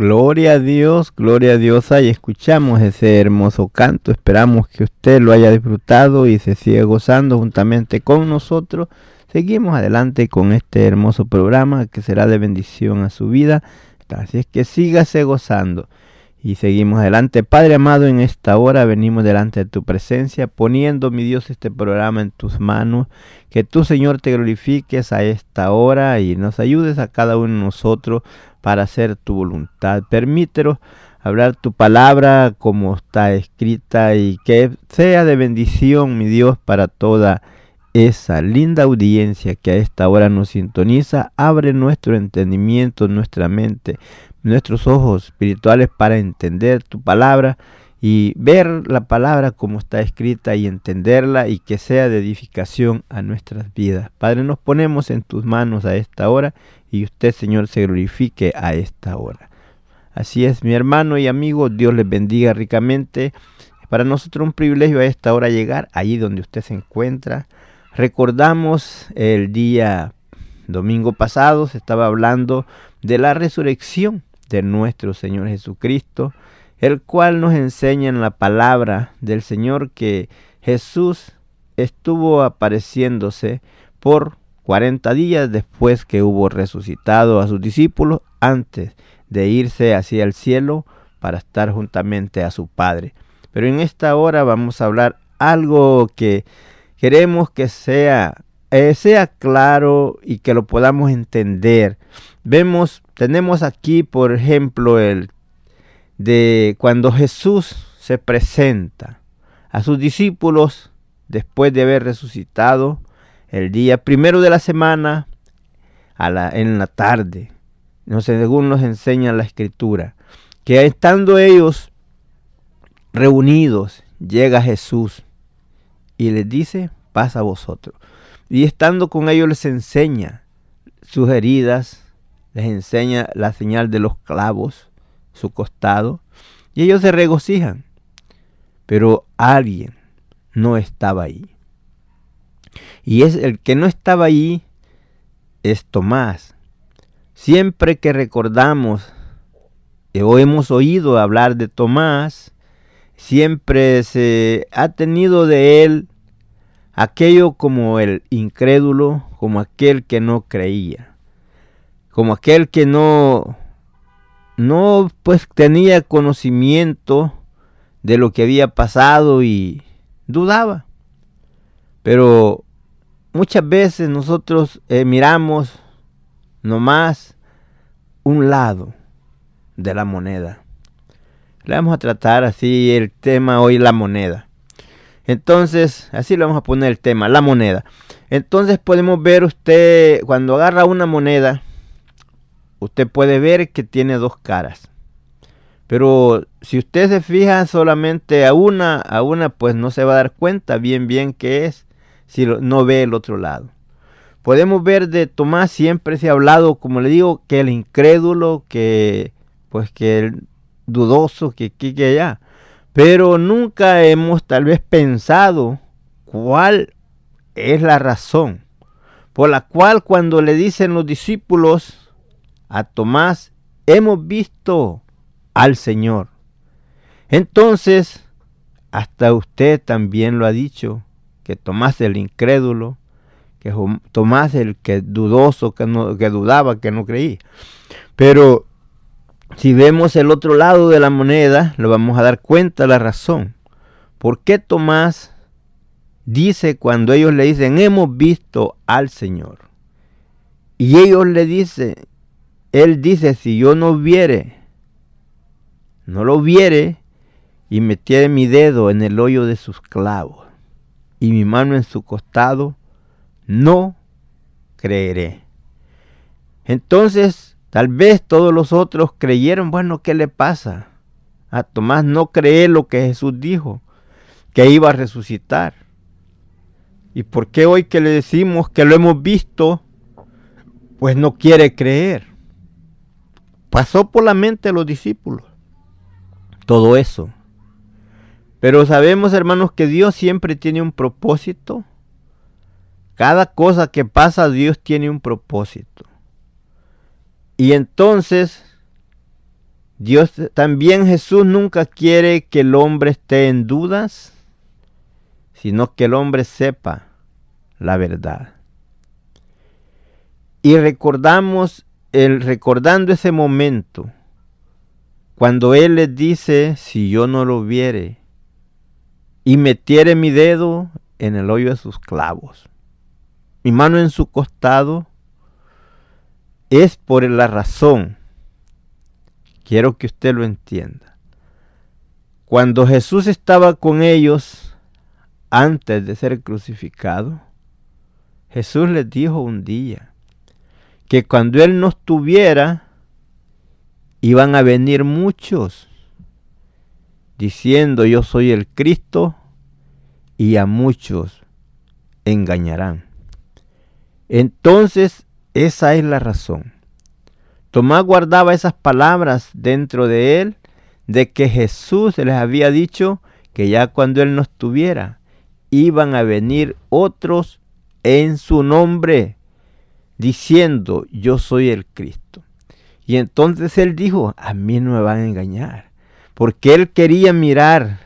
Gloria a Dios, gloria a Dios. Ahí escuchamos ese hermoso canto. Esperamos que usted lo haya disfrutado y se siga gozando juntamente con nosotros. Seguimos adelante con este hermoso programa que será de bendición a su vida. Así es que sígase gozando. Y seguimos adelante. Padre amado, en esta hora venimos delante de tu presencia, poniendo, mi Dios, este programa en tus manos. Que tú, Señor, te glorifiques a esta hora y nos ayudes a cada uno de nosotros para hacer tu voluntad. Permítenos hablar tu palabra como está escrita y que sea de bendición, mi Dios, para toda esa linda audiencia que a esta hora nos sintoniza. Abre nuestro entendimiento, nuestra mente, nuestros ojos espirituales para entender tu palabra y ver la palabra como está escrita y entenderla y que sea de edificación a nuestras vidas. Padre, nos ponemos en tus manos a esta hora y usted, Señor, se glorifique a esta hora. Así es, mi hermano y amigo, Dios les bendiga ricamente. Para nosotros un privilegio a esta hora llegar allí donde usted se encuentra. Recordamos el día domingo pasado, se estaba hablando de la resurrección de nuestro Señor Jesucristo, el cual nos enseña en la palabra del Señor que Jesús estuvo apareciéndose por 40 días después que hubo resucitado a sus discípulos antes de irse hacia el cielo para estar juntamente a su Padre. Pero en esta hora vamos a hablar algo que queremos que sea eh, sea claro y que lo podamos entender. Vemos, tenemos aquí, por ejemplo, el de cuando Jesús se presenta a sus discípulos después de haber resucitado el día primero de la semana a la, en la tarde. No sé, según nos enseña la escritura, que estando ellos reunidos, llega Jesús y les dice, pasa a vosotros. Y estando con ellos les enseña sus heridas, les enseña la señal de los clavos, su costado, y ellos se regocijan. Pero alguien no estaba ahí. Y es el que no estaba ahí es Tomás. Siempre que recordamos o hemos oído hablar de Tomás, siempre se ha tenido de él aquello como el incrédulo, como aquel que no creía, como aquel que no, no pues tenía conocimiento de lo que había pasado y dudaba. Pero muchas veces nosotros eh, miramos nomás un lado de la moneda. Le vamos a tratar así el tema hoy, la moneda. Entonces, así le vamos a poner el tema, la moneda. Entonces podemos ver usted, cuando agarra una moneda, usted puede ver que tiene dos caras. Pero si usted se fija solamente a una, a una, pues no se va a dar cuenta bien bien qué es si no ve el otro lado. Podemos ver de Tomás siempre se ha hablado, como le digo, que el incrédulo, que pues que el dudoso, que aquí, que allá. Pero nunca hemos tal vez pensado cuál es la razón por la cual cuando le dicen los discípulos a Tomás, hemos visto al Señor. Entonces, hasta usted también lo ha dicho, que Tomás el incrédulo, que Tomás el que dudoso, que, no, que dudaba, que no creía. Pero si vemos el otro lado de la moneda, lo vamos a dar cuenta la razón. ¿Por qué Tomás dice cuando ellos le dicen, hemos visto al Señor? Y ellos le dicen, él dice, si yo no viere, no lo viere, y metiere mi dedo en el hoyo de sus clavos, y mi mano en su costado, no creeré. Entonces, Tal vez todos los otros creyeron, bueno, ¿qué le pasa? A Tomás no cree lo que Jesús dijo, que iba a resucitar. ¿Y por qué hoy que le decimos que lo hemos visto, pues no quiere creer? Pasó por la mente de los discípulos todo eso. Pero sabemos, hermanos, que Dios siempre tiene un propósito. Cada cosa que pasa, Dios tiene un propósito. Y entonces, Dios también Jesús nunca quiere que el hombre esté en dudas, sino que el hombre sepa la verdad. Y recordamos el recordando ese momento cuando él les dice, si yo no lo viere y metiere mi dedo en el hoyo de sus clavos, mi mano en su costado es por la razón, quiero que usted lo entienda. Cuando Jesús estaba con ellos antes de ser crucificado, Jesús les dijo un día que cuando Él no estuviera, iban a venir muchos diciendo yo soy el Cristo y a muchos engañarán. Entonces esa es la razón. Tomás guardaba esas palabras dentro de él de que Jesús les había dicho que ya cuando él no estuviera, iban a venir otros en su nombre, diciendo, yo soy el Cristo. Y entonces él dijo, a mí no me van a engañar, porque él quería mirar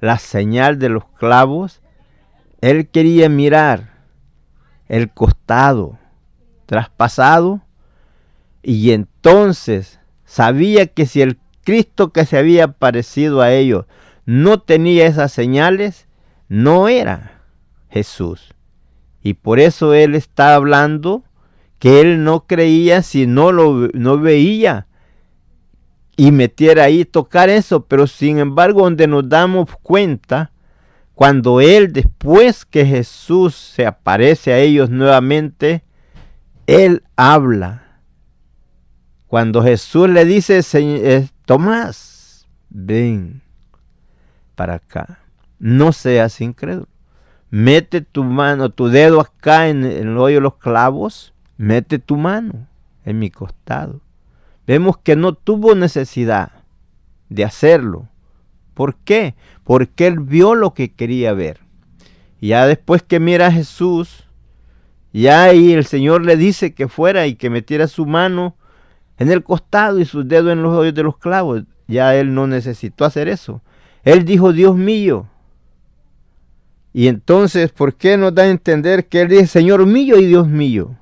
la señal de los clavos, él quería mirar el costado, traspasado y entonces sabía que si el Cristo que se había parecido a ellos no tenía esas señales, no era Jesús. Y por eso él está hablando que él no creía si no lo no veía y metiera ahí tocar eso, pero sin embargo donde nos damos cuenta cuando él después que Jesús se aparece a ellos nuevamente él habla. Cuando Jesús le dice, eh, Tomás, ven para acá, no seas incrédulo. Mete tu mano, tu dedo acá en el hoyo de los clavos, mete tu mano en mi costado. Vemos que no tuvo necesidad de hacerlo. ¿Por qué? Porque él vio lo que quería ver. Ya después que mira a Jesús, ya ahí el Señor le dice que fuera y que metiera su mano en el costado y sus dedos en los hoyos de los clavos. Ya él no necesitó hacer eso. Él dijo, Dios mío, Y entonces, ¿por qué nos da a entender que Él dice, Señor mío y Dios mío?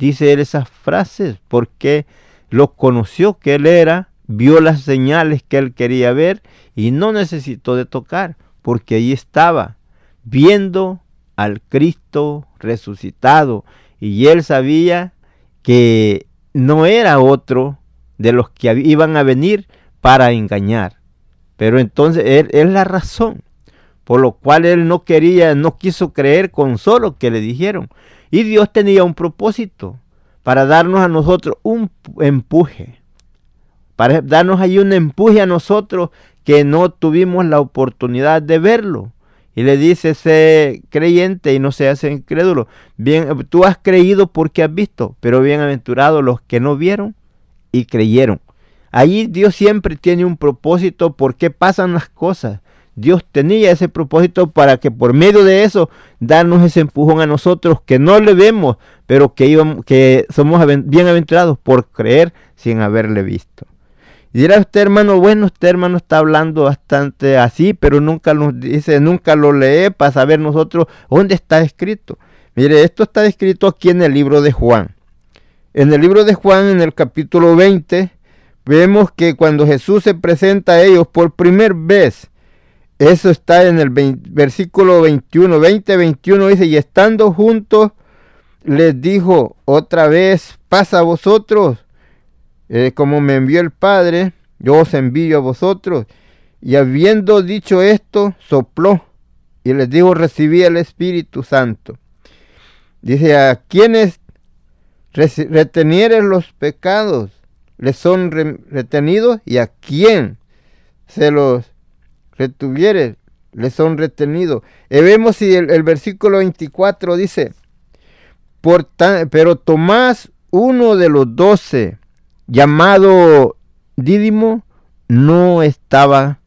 Dice Él esas frases porque lo conoció que Él era, vio las señales que Él quería ver y no necesitó de tocar, porque ahí estaba, viendo al Cristo resucitado. Y Él sabía que no era otro de los que iban a venir para engañar. Pero entonces él, es la razón por lo cual él no quería, no quiso creer con solo que le dijeron. Y Dios tenía un propósito para darnos a nosotros un empuje, para darnos ahí un empuje a nosotros que no tuvimos la oportunidad de verlo. Y le dice ese creyente y no se hace incrédulo. Bien, tú has creído porque has visto, pero bienaventurados los que no vieron y creyeron. Allí Dios siempre tiene un propósito por qué pasan las cosas. Dios tenía ese propósito para que por medio de eso darnos ese empujón a nosotros que no le vemos, pero que, íbamos, que somos bienaventurados por creer sin haberle visto. Y dirá usted, hermano, bueno, usted, hermano, está hablando bastante así, pero nunca nos dice, nunca lo lee para saber nosotros dónde está escrito. Mire, esto está escrito aquí en el libro de Juan. En el libro de Juan, en el capítulo 20, vemos que cuando Jesús se presenta a ellos por primera vez, eso está en el versículo 21, 20, 21, dice, y estando juntos, les dijo otra vez, pasa a vosotros, eh, como me envió el Padre, yo os envío a vosotros. Y habiendo dicho esto, sopló y les dijo, recibí el Espíritu Santo. Dice, a quienes retenieren los pecados, les son retenidos y a quien se los retuviere, les son retenidos. Y vemos si el, versículo 24 dice, Por pero Tomás, uno de los doce, llamado Dídimo, no estaba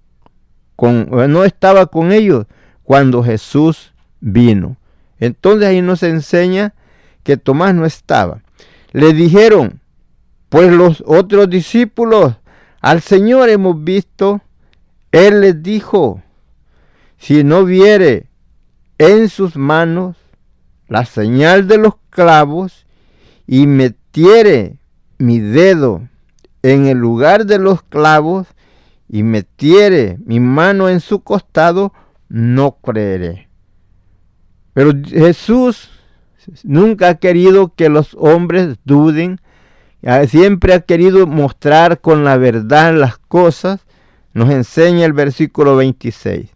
con, no estaba con ellos cuando Jesús vino. Entonces ahí nos enseña que Tomás no estaba. Le dijeron, pues los otros discípulos, al Señor hemos visto, Él les dijo, si no viere en sus manos la señal de los clavos y metiere mi dedo en el lugar de los clavos y metiere mi mano en su costado, no creeré. Pero Jesús nunca ha querido que los hombres duden siempre ha querido mostrar con la verdad las cosas, nos enseña el versículo 26.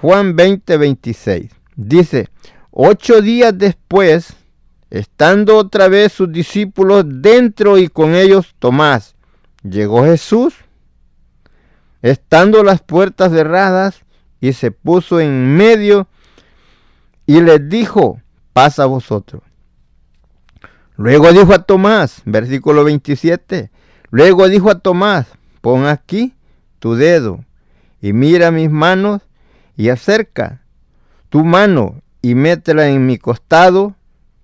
Juan 20, 26. Dice, ocho días después, estando otra vez sus discípulos dentro y con ellos Tomás, llegó Jesús, estando las puertas cerradas, y se puso en medio y les dijo, pasa a vosotros. Luego dijo a Tomás, versículo 27, luego dijo a Tomás, pon aquí tu dedo y mira mis manos y acerca tu mano y métela en mi costado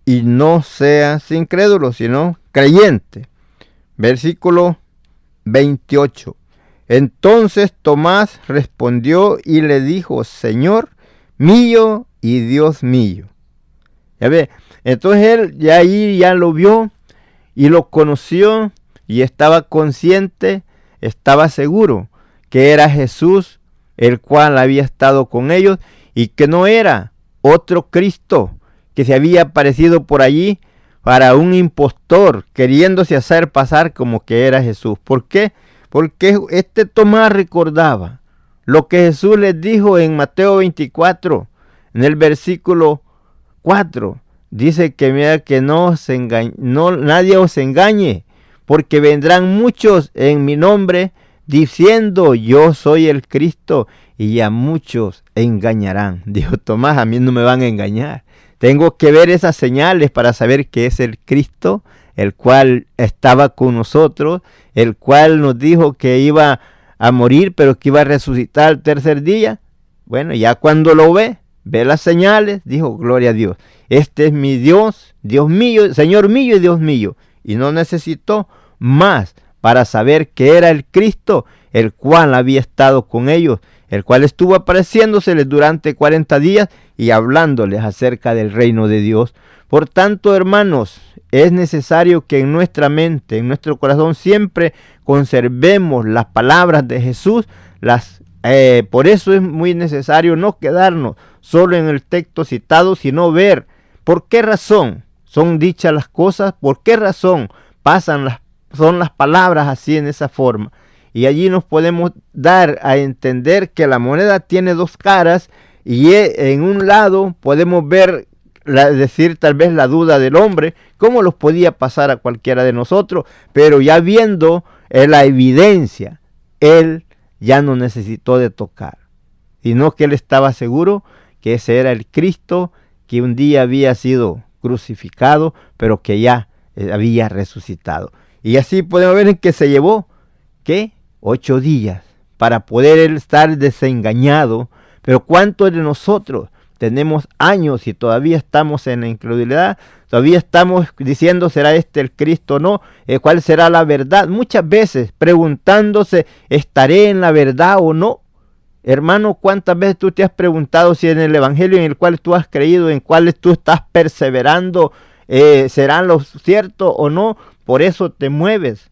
y no seas incrédulo, sino creyente. Versículo 28. Entonces Tomás respondió y le dijo, Señor mío y Dios mío. Ya ve, entonces él ya ahí ya lo vio y lo conoció y estaba consciente, estaba seguro que era Jesús el cual había estado con ellos y que no era otro Cristo que se había aparecido por allí para un impostor queriéndose hacer pasar como que era Jesús. ¿Por qué? Porque este Tomás recordaba lo que Jesús les dijo en Mateo 24, en el versículo 4 dice que mira que no, no nadie os engañe, porque vendrán muchos en mi nombre diciendo yo soy el Cristo y a muchos engañarán. Dijo Tomás, a mí no me van a engañar. Tengo que ver esas señales para saber que es el Cristo, el cual estaba con nosotros, el cual nos dijo que iba a morir, pero que iba a resucitar al tercer día. Bueno, ya cuando lo ve, ve las señales, dijo, gloria a Dios. Este es mi Dios, Dios mío, Señor mío y Dios mío. Y no necesitó más para saber que era el Cristo el cual había estado con ellos, el cual estuvo apareciéndoseles durante cuarenta días y hablándoles acerca del reino de Dios. Por tanto, hermanos, es necesario que en nuestra mente, en nuestro corazón, siempre conservemos las palabras de Jesús. Las, eh, por eso es muy necesario no quedarnos solo en el texto citado, sino ver por qué razón son dichas las cosas, por qué razón pasan las, son las palabras así en esa forma. Y allí nos podemos dar a entender que la moneda tiene dos caras y e, en un lado podemos ver decir tal vez la duda del hombre, cómo los podía pasar a cualquiera de nosotros, pero ya viendo eh, la evidencia, él ya no necesitó de tocar, sino que él estaba seguro que ese era el Cristo que un día había sido crucificado, pero que ya eh, había resucitado. Y así podemos ver que se llevó, ¿qué? Ocho días para poder estar desengañado. Pero ¿cuántos de nosotros tenemos años y todavía estamos en la incredulidad? Todavía estamos diciendo, ¿será este el Cristo o no? Eh, ¿Cuál será la verdad? Muchas veces preguntándose, ¿estaré en la verdad o no? Hermano, ¿cuántas veces tú te has preguntado si en el Evangelio en el cual tú has creído, en cuál tú estás perseverando, eh, serán los ciertos o no? Por eso te mueves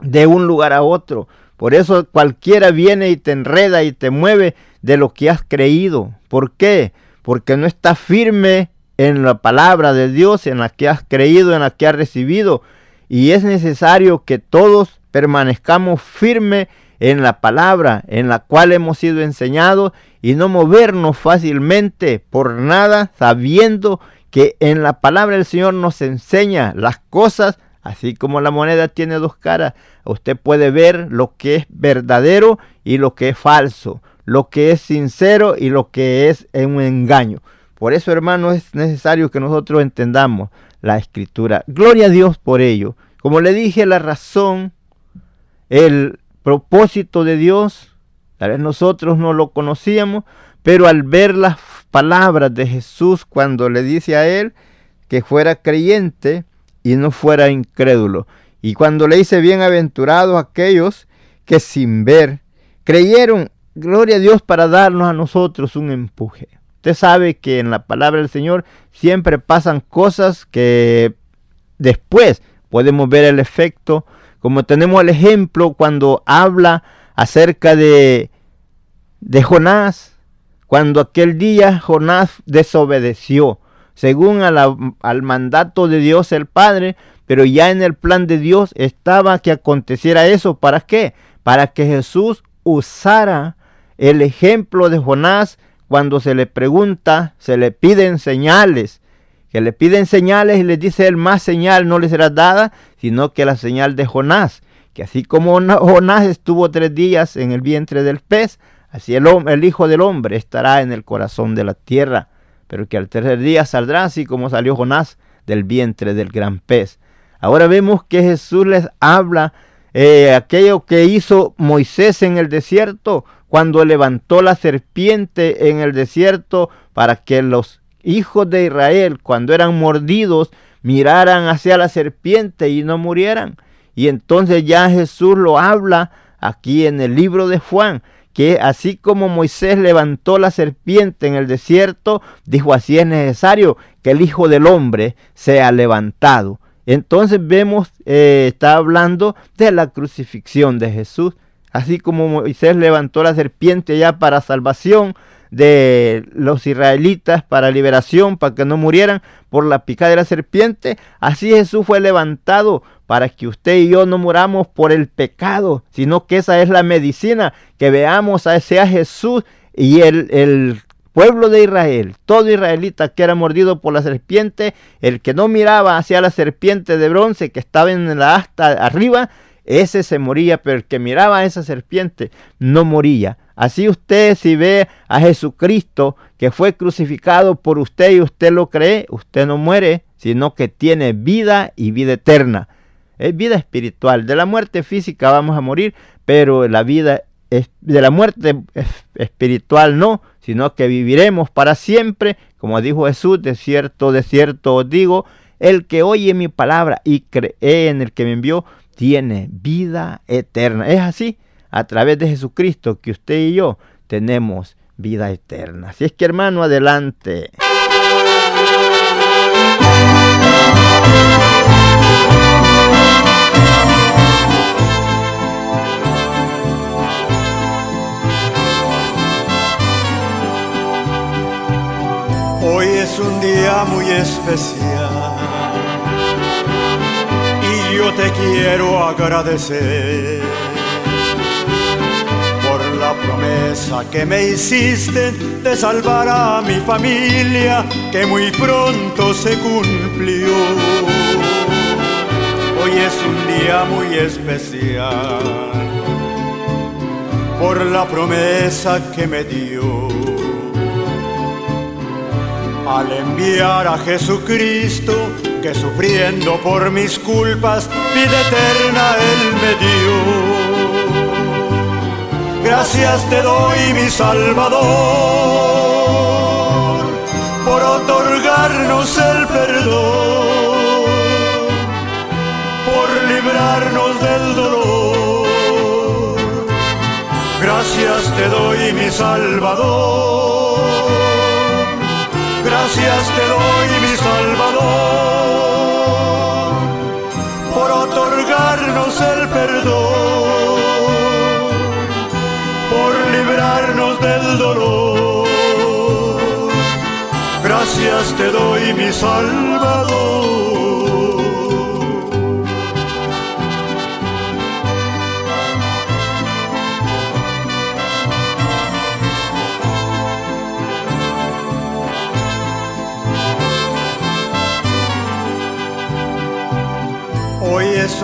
de un lugar a otro. Por eso cualquiera viene y te enreda y te mueve de lo que has creído. ¿Por qué? Porque no estás firme en la palabra de Dios, en la que has creído, en la que has recibido. Y es necesario que todos permanezcamos firmes en la palabra en la cual hemos sido enseñados y no movernos fácilmente por nada, sabiendo que en la palabra del Señor nos enseña las cosas, así como la moneda tiene dos caras. Usted puede ver lo que es verdadero y lo que es falso, lo que es sincero y lo que es un engaño. Por eso, hermano, es necesario que nosotros entendamos la escritura. Gloria a Dios por ello. Como le dije, la razón, el propósito de Dios. Tal vez nosotros no lo conocíamos, pero al ver las palabras de Jesús cuando le dice a él que fuera creyente y no fuera incrédulo. Y cuando le dice bienaventurados aquellos que sin ver creyeron, gloria a Dios para darnos a nosotros un empuje. Usted sabe que en la palabra del Señor siempre pasan cosas que después podemos ver el efecto como tenemos el ejemplo cuando habla acerca de, de Jonás, cuando aquel día Jonás desobedeció, según al mandato de Dios el Padre, pero ya en el plan de Dios estaba que aconteciera eso. ¿Para qué? Para que Jesús usara el ejemplo de Jonás cuando se le pregunta, se le piden señales que le piden señales y les dice él, más señal no les será dada, sino que la señal de Jonás, que así como Jonás estuvo tres días en el vientre del pez, así el, el Hijo del Hombre estará en el corazón de la tierra, pero que al tercer día saldrá así como salió Jonás del vientre del gran pez. Ahora vemos que Jesús les habla eh, aquello que hizo Moisés en el desierto, cuando levantó la serpiente en el desierto para que los hijos de Israel, cuando eran mordidos, miraran hacia la serpiente y no murieran. Y entonces ya Jesús lo habla aquí en el libro de Juan, que así como Moisés levantó la serpiente en el desierto, dijo así es necesario que el Hijo del Hombre sea levantado. Entonces vemos, eh, está hablando de la crucifixión de Jesús. Así como Moisés levantó la serpiente ya para salvación, de los israelitas para liberación, para que no murieran por la picada de la serpiente. Así Jesús fue levantado para que usted y yo no muramos por el pecado, sino que esa es la medicina, que veamos a ese Jesús y el, el pueblo de Israel, todo israelita que era mordido por la serpiente, el que no miraba hacia la serpiente de bronce que estaba en la asta arriba, ese se moría, pero el que miraba a esa serpiente no moría. Así usted si ve a Jesucristo que fue crucificado por usted y usted lo cree, usted no muere, sino que tiene vida y vida eterna. Es vida espiritual. De la muerte física vamos a morir, pero la vida es, de la muerte espiritual no, sino que viviremos para siempre, como dijo Jesús, de cierto, de cierto os digo, el que oye mi palabra y cree en el que me envió, tiene vida eterna. Es así. a través de Jesucristo que usted y yo tenemos vida eterna. Así es que hermano, adelante. Hoy es un día muy especial te quiero agradecer por la promesa que me hiciste de salvar a mi familia que muy pronto se cumplió. Hoy es un día muy especial por la promesa que me dio al enviar a Jesucristo, que sufriendo por mis culpas, vida eterna Él me dio. Gracias te doy, mi Salvador, por otorgarnos el perdón, por librarnos del dolor. Gracias te doy, mi Salvador gracias te doy, mi Salvador, otorgarnos el perdón, por librarnos del dolor. Gracias te doy, mi Salvador.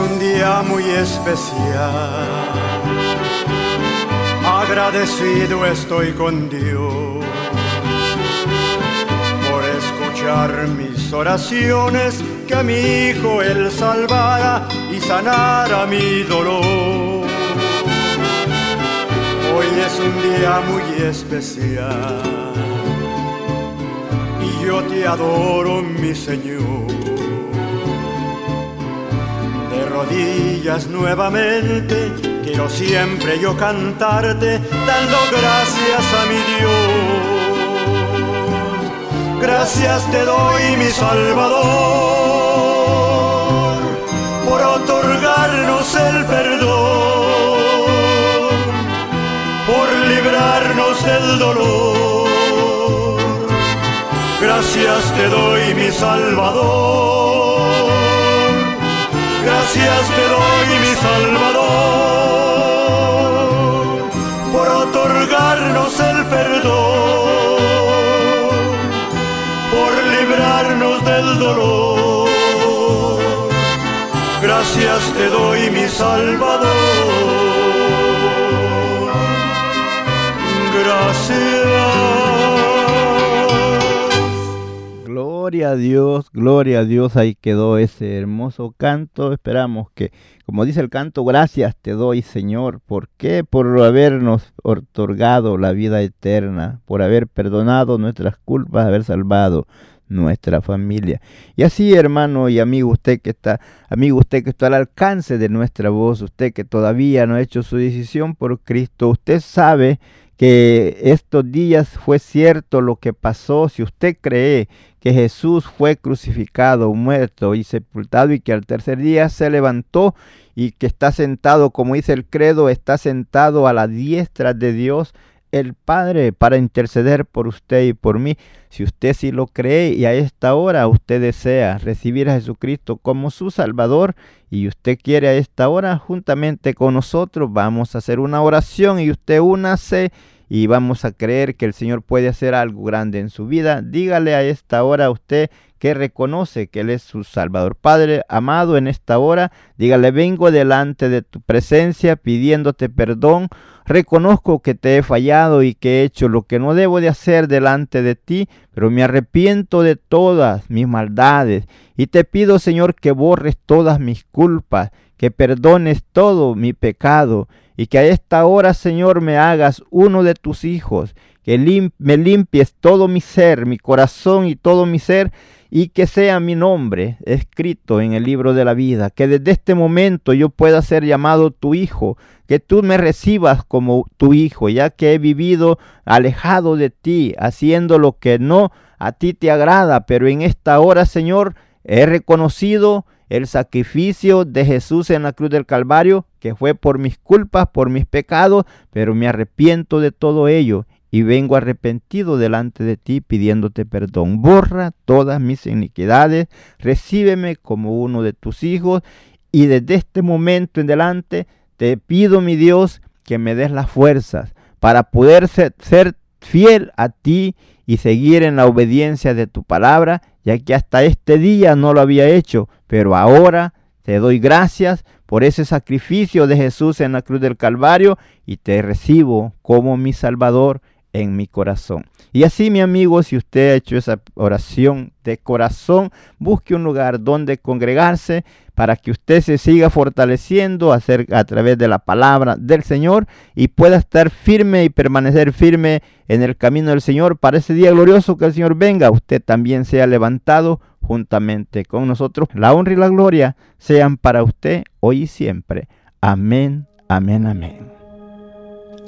Un día muy especial. Agradecido estoy con Dios por escuchar mis oraciones, que a mi hijo él salvara y sanara mi dolor. Hoy es un día muy especial y yo te adoro, mi Señor rodillas nuevamente, quiero siempre yo cantarte, dando gracias a mi Dios. Gracias te doy, mi Salvador, por otorgarnos el perdón, por librarnos del dolor. Gracias te doy, mi Salvador Gracias te doy, mi Salvador, por otorgarnos el perdón, por librarnos del dolor. Gracias te doy, mi Salvador. Gloria a Dios, gloria a Dios, ahí quedó ese hermoso canto. Esperamos que, como dice el canto, gracias te doy Señor. ¿Por qué? Por habernos otorgado la vida eterna, por haber perdonado nuestras culpas, haber salvado nuestra familia. Y así, hermano y amigo, usted que está, amigo, usted que está al alcance de nuestra voz, usted que todavía no ha hecho su decisión por Cristo, usted sabe que estos días fue cierto lo que pasó, si usted cree que Jesús fue crucificado, muerto y sepultado y que al tercer día se levantó y que está sentado, como dice el credo, está sentado a la diestra de Dios el Padre para interceder por usted y por mí. Si usted sí lo cree y a esta hora usted desea recibir a Jesucristo como su Salvador y usted quiere a esta hora juntamente con nosotros, vamos a hacer una oración y usted únase y vamos a creer que el Señor puede hacer algo grande en su vida, dígale a esta hora a usted que reconoce que Él es su Salvador. Padre amado, en esta hora, dígale, vengo delante de tu presencia pidiéndote perdón. Reconozco que te he fallado y que he hecho lo que no debo de hacer delante de ti, pero me arrepiento de todas mis maldades y te pido, Señor, que borres todas mis culpas, que perdones todo mi pecado y que a esta hora, Señor, me hagas uno de tus hijos, que me limpies todo mi ser, mi corazón y todo mi ser, y que sea mi nombre escrito en el libro de la vida, que desde este momento yo pueda ser llamado tu hijo, que tú me recibas como tu hijo, ya que he vivido alejado de ti, haciendo lo que no a ti te agrada, pero en esta hora, Señor, he reconocido el sacrificio de Jesús en la cruz del Calvario, que fue por mis culpas, por mis pecados, pero me arrepiento de todo ello y vengo arrepentido delante de ti pidiéndote perdón. Borra todas mis iniquidades, recíbeme como uno de tus hijos y desde este momento en delante te pido, mi Dios, que me des las fuerzas para poder ser, ser fiel a ti y seguir en la obediencia de tu palabra, ya que hasta este día no lo había hecho, pero ahora te doy gracias por ese sacrificio de Jesús en la cruz del Calvario y te recibo como mi Salvador en mi corazón. Y así, mi amigo, si usted ha hecho esa oración de corazón, busque un lugar donde congregarse para que usted se siga fortaleciendo a, a través de la palabra del Señor y pueda estar firme y permanecer firme en el camino del Señor para ese día glorioso que el Señor venga. Usted también sea levantado juntamente con nosotros. La honra y la gloria sean para usted hoy y siempre. Amén, amén, amén.